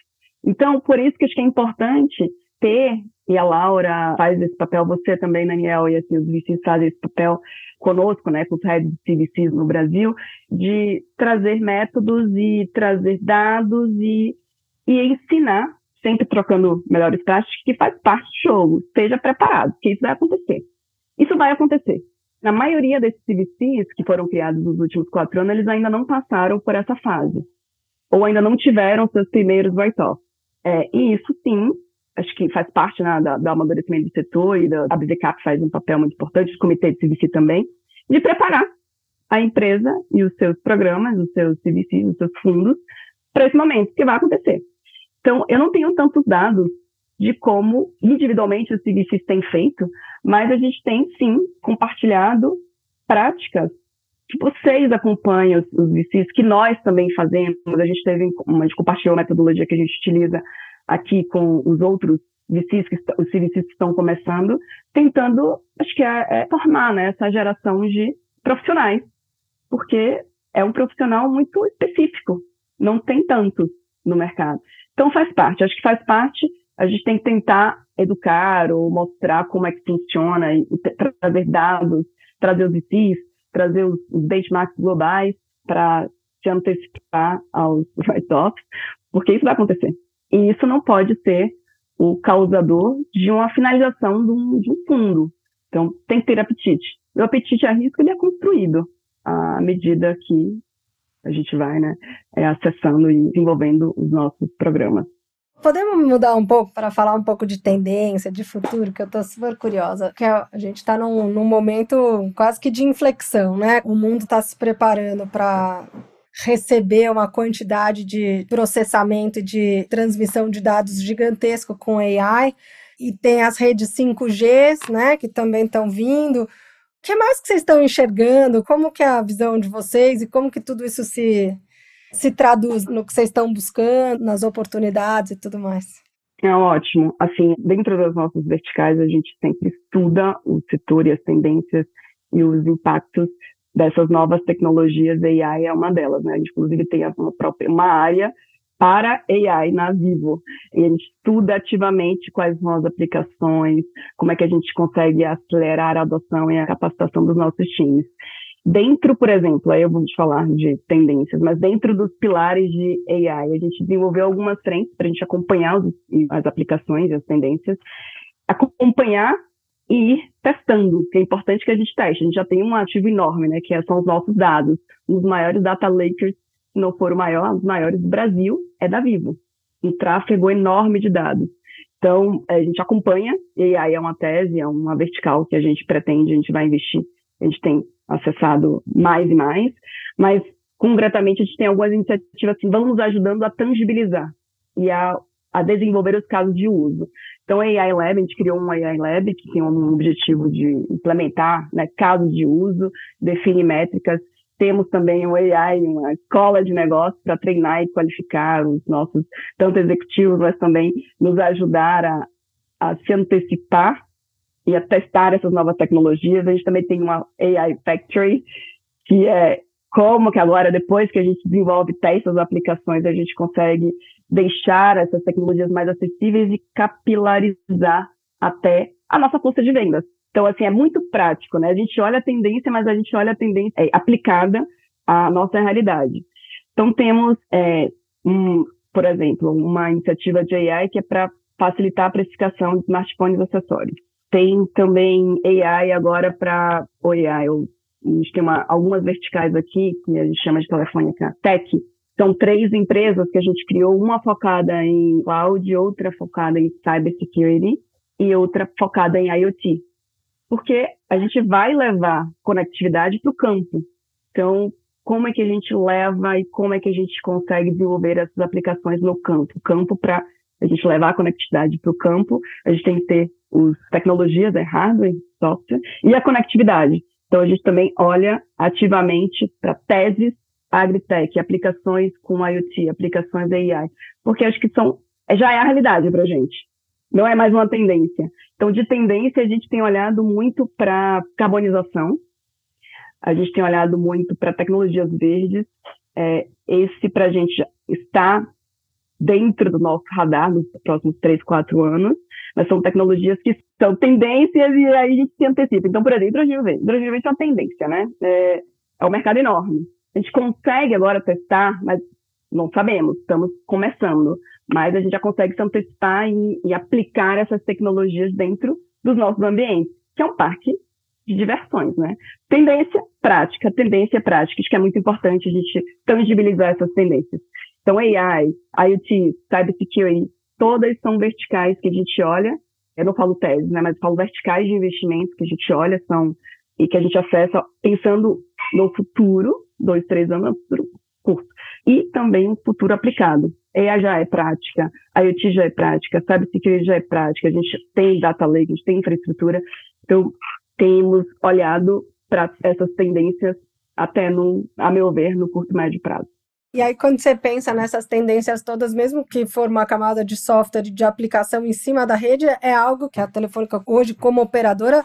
S5: Então, por isso que acho que é importante ter, e a Laura faz esse papel, você também, Daniel, e assim, os VCs fazem esse papel conosco, né, com os heads de CVCs no Brasil, de trazer métodos e trazer dados e, e ensinar, sempre trocando melhores práticas, que faz parte do jogo. Esteja preparado, que isso vai acontecer. Isso vai acontecer. Na maioria desses CVCs que foram criados nos últimos quatro anos, eles ainda não passaram por essa fase. Ou ainda não tiveram seus primeiros write-offs. É, e isso, sim, acho que faz parte né, do amadurecimento do setor e da, a BVCAP faz um papel muito importante, o comitê de CVC também, de preparar a empresa e os seus programas, os seus CVCs, os seus fundos, para esse momento que vai acontecer. Então, eu não tenho tantos dados de como individualmente os CVCs têm feito, mas a gente tem sim compartilhado práticas que vocês acompanham os VCs, que nós também fazemos. A gente teve, a gente compartilhou a metodologia que a gente utiliza aqui com os outros VCs, que os CVCs que estão começando, tentando, acho que é, é formar né, essa geração de profissionais, porque é um profissional muito específico, não tem tantos no mercado. Então faz parte, acho que faz parte a gente tem que tentar educar ou mostrar como é que funciona e trazer dados, trazer os VCs, trazer os, os benchmarks globais para se antecipar aos write-offs, porque isso vai acontecer. E isso não pode ser o causador de uma finalização de um, de um fundo. Então, tem que ter apetite. O apetite a risco ele é construído à medida que a gente vai né, é, acessando e desenvolvendo os nossos programas.
S2: Podemos mudar um pouco para falar um pouco de tendência, de futuro, que eu estou super curiosa. Que a gente está num, num momento quase que de inflexão, né? O mundo está se preparando para receber uma quantidade de processamento e de transmissão de dados gigantesco com AI. E tem as redes 5G, né, que também estão vindo. O que mais que vocês estão enxergando? Como que é a visão de vocês e como que tudo isso se se traduz no que vocês estão buscando, nas oportunidades e tudo mais?
S5: É ótimo. Assim, dentro das nossas verticais, a gente sempre estuda o setor e as tendências e os impactos dessas novas tecnologias, AI é uma delas, né? A gente, inclusive, tem uma, própria, uma área para AI na Vivo. E a gente estuda ativamente quais são as aplicações, como é que a gente consegue acelerar a adoção e a capacitação dos nossos times. Dentro, por exemplo, aí eu vou te falar de tendências, mas dentro dos pilares de AI, a gente desenvolveu algumas frentes para a gente acompanhar os, as aplicações as tendências, acompanhar e ir testando, que é importante que a gente teste. A gente já tem um ativo enorme, né, que são os nossos dados. Um dos maiores data lakers, se não for o maior, um dos maiores do Brasil, é da Vivo. Um tráfego enorme de dados. Então, a gente acompanha, e aí é uma tese, é uma vertical que a gente pretende, a gente vai investir. A gente tem acessado mais e mais, mas concretamente a gente tem algumas iniciativas que vão nos ajudando a tangibilizar e a, a desenvolver os casos de uso. Então, a AI Lab, a gente criou um AI Lab que tem um objetivo de implementar né, casos de uso, define métricas. Temos também um AI, uma escola de negócios para treinar e qualificar os nossos, tanto executivos, mas também nos ajudar a, a se antecipar e a testar essas novas tecnologias. A gente também tem uma AI Factory, que é como que agora, depois que a gente desenvolve testes, aplicações, a gente consegue deixar essas tecnologias mais acessíveis e capilarizar até a nossa força de vendas. Então, assim, é muito prático, né? A gente olha a tendência, mas a gente olha a tendência é, aplicada à nossa realidade. Então, temos, é, um, por exemplo, uma iniciativa de AI que é para facilitar a precificação de smartphones acessórios. Tem também AI agora para o AI. A gente tem uma, algumas verticais aqui, que a gente chama de telefônica tech, são três empresas que a gente criou, uma focada em cloud, outra focada em cybersecurity e outra focada em IoT. Porque a gente vai levar conectividade para o campo. Então, como é que a gente leva e como é que a gente consegue desenvolver essas aplicações no campo? Campo para a gente levar a conectividade para o campo, a gente tem que ter as tecnologias, é hardware, software, e a conectividade. Então, a gente também olha ativamente para teses agritech, aplicações com IoT, aplicações AI, porque acho que são já é a realidade para a gente. Não é mais uma tendência. Então, de tendência, a gente tem olhado muito para carbonização, a gente tem olhado muito para tecnologias verdes. É, esse, para a gente, está dentro do nosso radar nos próximos três, quatro anos, mas são tecnologias que são tendências e aí a gente se antecipa. Então, por exemplo, hidrogênio verde. Hidrogênio verde é uma tendência, né? É, é um mercado enorme. A gente consegue agora testar, mas não sabemos, estamos começando. Mas a gente já consegue se antecipar e, e aplicar essas tecnologias dentro dos nossos ambientes, que é um parque de diversões, né? Tendência prática, tendência prática, acho que é muito importante a gente tangibilizar essas tendências. Então, AI, IoT, cybersecurity, todas são verticais que a gente olha. Eu não falo tese, né? Mas falo verticais de investimento que a gente olha, são e que a gente acessa pensando no futuro, dois, três anos, no futuro curto. E também o futuro aplicado. AI já é prática, IoT já é prática, cybersecurity já é prática, a gente tem data lake, a gente tem infraestrutura. Então, temos olhado para essas tendências até, no, a meu ver, no curto e médio prazo.
S2: E aí, quando você pensa nessas tendências todas, mesmo que for uma camada de software de aplicação em cima da rede, é algo que a Telefônica hoje, como operadora,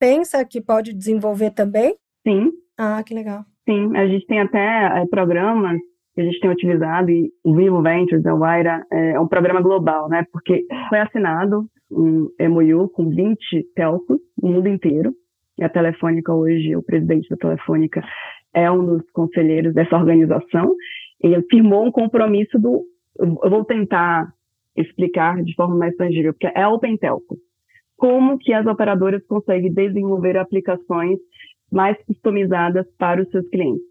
S2: pensa que pode desenvolver também?
S5: Sim.
S2: Ah, que legal.
S5: Sim, a gente tem até é, programas que a gente tem utilizado, e o Vivo Ventures, a Waira, é, é um programa global, né? Porque foi assinado um MOU com 20 telcos no mundo inteiro, e a Telefônica hoje, o presidente da Telefônica é um dos conselheiros dessa organização, ele firmou um compromisso do. Eu vou tentar explicar de forma mais tangível, porque é Open Telco. Como que as operadoras conseguem desenvolver aplicações mais customizadas para os seus clientes?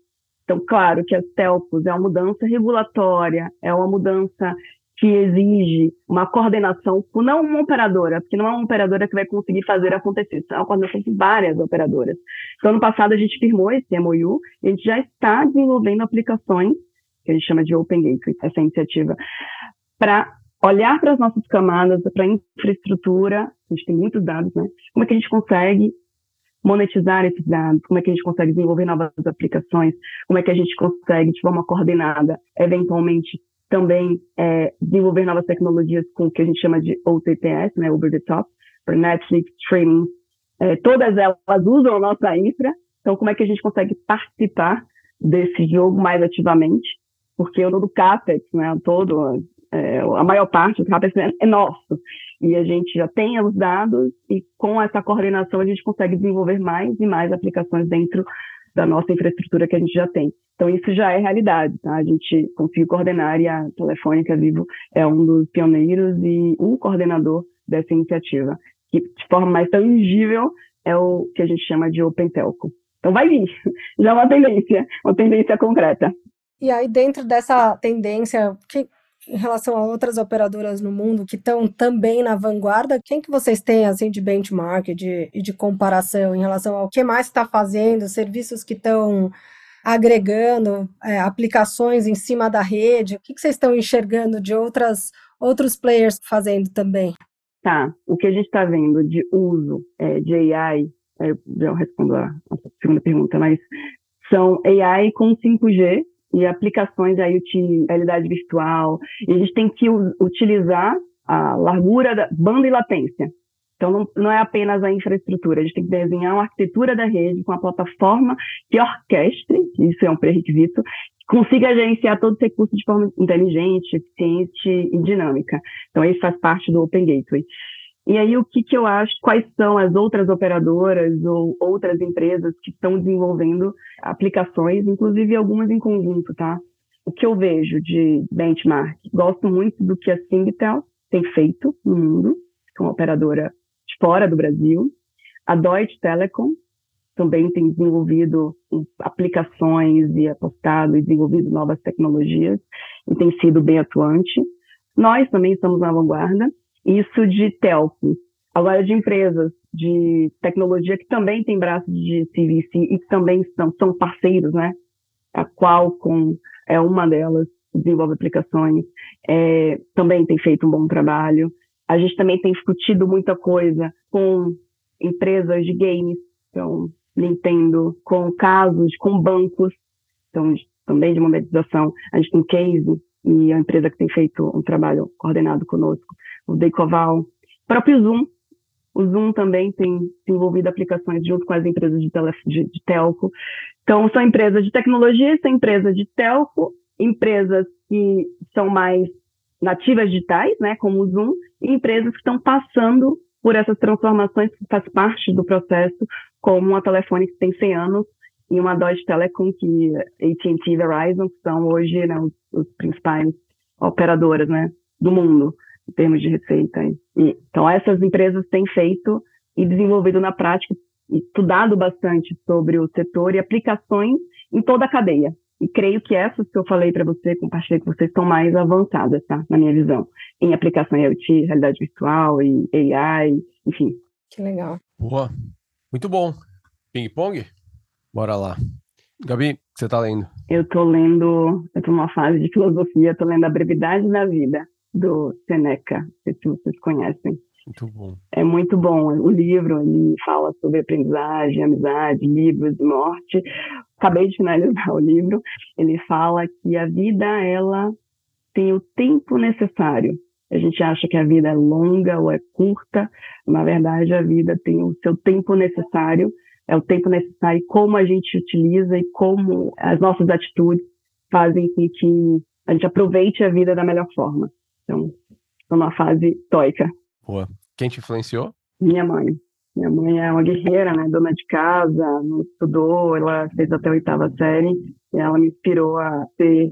S5: Então, claro que as telcos é uma mudança regulatória, é uma mudança que exige uma coordenação com não uma operadora, porque não é uma operadora que vai conseguir fazer acontecer, é uma coordenação com várias operadoras. Então, ano passado a gente firmou esse MOU e a gente já está desenvolvendo aplicações, que a gente chama de Open Gateway, essa iniciativa, para olhar para as nossas camadas, para a infraestrutura, a gente tem muitos dados, né? Como é que a gente consegue monetizar esses dados, como é que a gente consegue desenvolver novas aplicações, como é que a gente consegue, de forma coordenada, eventualmente também é, desenvolver novas tecnologias com o que a gente chama de OTTS, né, over the top, para Netflix, streaming, é, todas elas usam a nossa infra, Então, como é que a gente consegue participar desse jogo mais ativamente? Porque o do CAPEX, né, todo, é, a maior parte do CAPEX é nosso. E a gente já tem os dados e com essa coordenação a gente consegue desenvolver mais e mais aplicações dentro da nossa infraestrutura que a gente já tem. Então, isso já é realidade, tá? A gente conseguiu coordenar e a Telefônica Vivo é um dos pioneiros e um coordenador dessa iniciativa, que de forma mais tangível é o que a gente chama de Open Telco. Então, vai vir, já é uma tendência, uma tendência concreta.
S2: E aí, dentro dessa tendência, que, em relação a outras operadoras no mundo que estão também na vanguarda, quem que vocês têm assim de benchmark e de, de comparação em relação ao que mais está fazendo, serviços que estão agregando, é, aplicações em cima da rede? O que, que vocês estão enxergando de outras outros players fazendo também?
S5: Tá, o que a gente está vendo de uso é, de AI, eu já respondo a, a segunda pergunta, mas são AI com 5G e aplicações aí de realidade virtual. E a gente tem que utilizar a largura da banda e latência. Então, não, não, é apenas a infraestrutura, a gente tem que desenhar uma arquitetura da rede com a plataforma que orquestre, isso é um pré-requisito, consiga gerenciar todo esse recurso de forma inteligente, eficiente e dinâmica. Então, isso faz parte do Open Gateway. E aí, o que, que eu acho, quais são as outras operadoras ou outras empresas que estão desenvolvendo aplicações, inclusive algumas em conjunto, tá? O que eu vejo de benchmark? Gosto muito do que a Singtel tem feito no mundo, que é uma operadora de fora do Brasil. A Deutsche Telekom também tem desenvolvido aplicações e apostado e desenvolvido novas tecnologias e tem sido bem atuante. Nós também estamos na vanguarda. Isso de telco. Agora, de empresas de tecnologia que também tem braços de CVC e que também são, são parceiros, né? A Qualcomm é uma delas, desenvolve aplicações, é, também tem feito um bom trabalho. A gente também tem discutido muita coisa com empresas de games, então Nintendo, com casos, com bancos, então também de monetização. A gente tem Case e a empresa que tem feito um trabalho coordenado conosco o Decoval, próprio Zoom. O Zoom também tem desenvolvido aplicações junto com as empresas de, tele, de, de telco. Então, são empresas de tecnologia, são empresas de telco, empresas que são mais nativas digitais, né, como o Zoom, e empresas que estão passando por essas transformações que faz parte do processo, como uma telefone que tem 100 anos e uma Deutsche Telekom, que AT&T e Verizon, que são hoje né, os, os principais operadoras né, do mundo em termos de receita. E, então, essas empresas têm feito e desenvolvido na prática estudado bastante sobre o setor e aplicações em toda a cadeia. E creio que essas que eu falei para você, compartilhei com vocês, estão mais avançadas, tá? Na minha visão. Em aplicação IoT, realidade virtual e AI, enfim.
S2: Que legal.
S1: Boa. Muito bom. Ping pong? Bora lá. Gabi, o que você está lendo?
S5: Eu estou lendo, eu estou numa fase de filosofia, estou lendo A Brevidade da Vida do Seneca, não sei se vocês conhecem.
S1: Muito bom.
S5: É muito bom. O livro ele fala sobre aprendizagem, amizade, livros e morte. Acabei de finalizar o livro. Ele fala que a vida ela tem o tempo necessário. A gente acha que a vida é longa ou é curta. Na verdade, a vida tem o seu tempo necessário. É o tempo necessário como a gente utiliza e como as nossas atitudes fazem com que a gente aproveite a vida da melhor forma. Então, estou numa fase estoica.
S1: Boa. Quem te influenciou?
S5: Minha mãe. Minha mãe é uma guerreira, né? Dona de casa, não estudou, ela fez até a oitava série e ela me inspirou a ser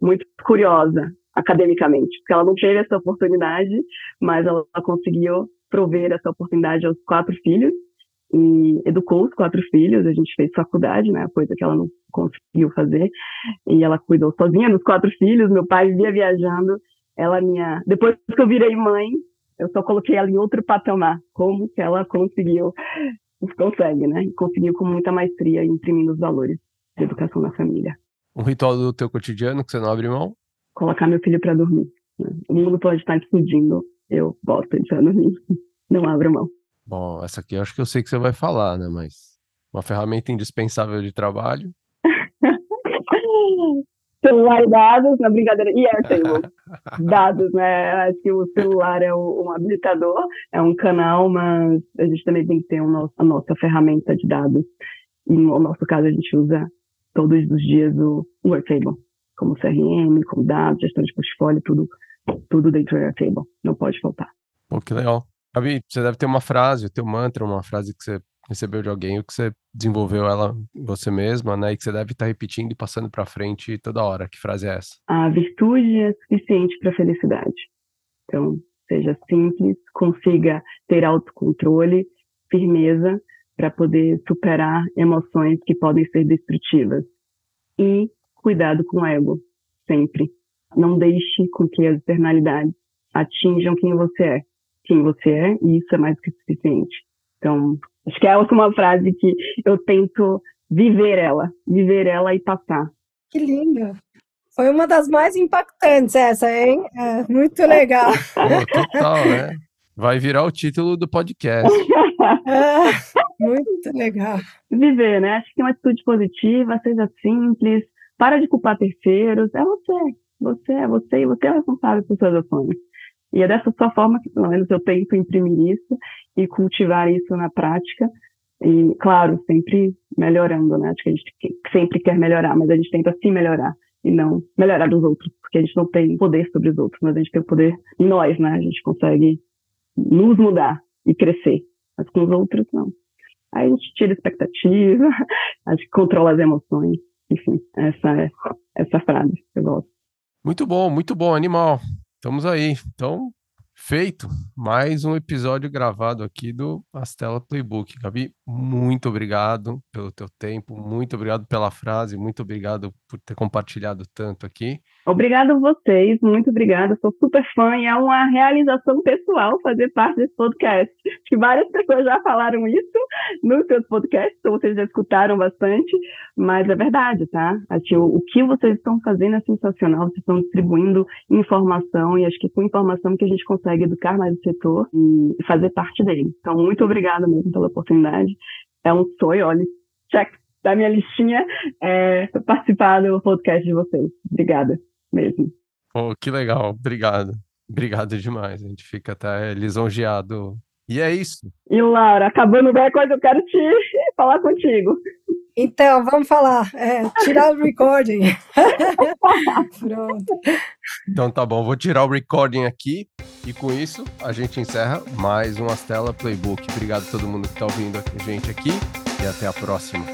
S5: muito curiosa academicamente, porque ela não teve essa oportunidade, mas ela conseguiu prover essa oportunidade aos quatro filhos e educou os quatro filhos. A gente fez faculdade, né? Coisa que ela não conseguiu fazer e ela cuidou sozinha dos quatro filhos. Meu pai via viajando ela minha. Depois que eu virei mãe, eu só coloquei ela em outro patamar. Como que ela conseguiu? Consegue, né? Conseguiu com muita maestria imprimindo os valores de educação na família.
S1: Um ritual do teu cotidiano que você não abre mão?
S5: Colocar meu filho para dormir. Né? O mundo pode estar explodindo, eu boto ele para dormir. Não abro mão.
S1: Bom, essa aqui eu acho que eu sei que você vai falar, né? Mas uma ferramenta indispensável de trabalho.
S5: celular e dados, na brincadeira, e Airtable, dados, né? Acho que o celular é um habilitador, é um canal, mas a gente também tem que ter a nossa ferramenta de dados. E no nosso caso, a gente usa todos os dias o Airtable, como CRM, como dados, gestão de portfólio, tudo, tudo dentro do Airtable. Não pode faltar.
S1: Pô, que legal. Gabi, você deve ter uma frase, o teu mantra, uma frase que você recebeu de alguém, ou que você desenvolveu ela você mesma, né? E que você deve estar repetindo e passando para frente toda hora. Que frase é essa?
S5: A virtude é suficiente para a felicidade. Então, seja simples, consiga ter autocontrole, firmeza para poder superar emoções que podem ser destrutivas. E cuidado com o ego, sempre. Não deixe com que as externalidades atinjam quem você é. Quem você é, e isso é mais do que suficiente. Então, acho que é uma frase que eu tento viver ela, viver ela e passar.
S2: Que lindo! Foi uma das mais impactantes essa, hein? É, muito legal.
S1: Pô, total, né? Vai virar o título do podcast.
S2: É, muito legal.
S5: Viver, né? Acho que tem uma atitude positiva, seja simples, para de culpar terceiros. É você. Você é você e você é responsável por suas ações. E é dessa sua forma que, pelo menos, eu tento imprimir isso e cultivar isso na prática. E, claro, sempre melhorando, né? Acho que a gente sempre quer melhorar, mas a gente tenta se melhorar e não melhorar dos outros, porque a gente não tem poder sobre os outros, mas a gente tem o poder em nós, né? A gente consegue nos mudar e crescer, mas com os outros não. Aí a gente tira a expectativa, a gente controla as emoções, enfim, essa é essa frase que eu gosto.
S1: Muito bom, muito bom, animal. Estamos aí. Então, Feito mais um episódio gravado aqui do Astela Playbook. Gabi, muito obrigado pelo teu tempo, muito obrigado pela frase, muito obrigado por ter compartilhado tanto aqui.
S5: Obrigado a vocês, muito obrigada. Sou super fã e é uma realização pessoal fazer parte desse podcast. Acho que várias pessoas já falaram isso nos seus podcasts, então vocês já escutaram bastante, mas é verdade, tá? Acho o que vocês estão fazendo é sensacional, vocês estão distribuindo informação e acho que com informação que a gente consegue educar mais o setor e fazer parte dele. Então, muito obrigada mesmo pela oportunidade. É um sonho, olha, check da minha listinha é, participar do podcast de vocês. Obrigada mesmo.
S1: Pô, que legal, obrigado. Obrigado demais. A gente fica até lisonjeado. E é isso.
S5: E Laura, acabando qualquer coisa, eu quero te falar contigo.
S2: Então, vamos falar. É, tirar o recording. Pronto.
S1: Então tá bom, vou tirar o recording aqui. E com isso, a gente encerra mais um Astela Playbook. Obrigado a todo mundo que está ouvindo a gente aqui. E até a próxima.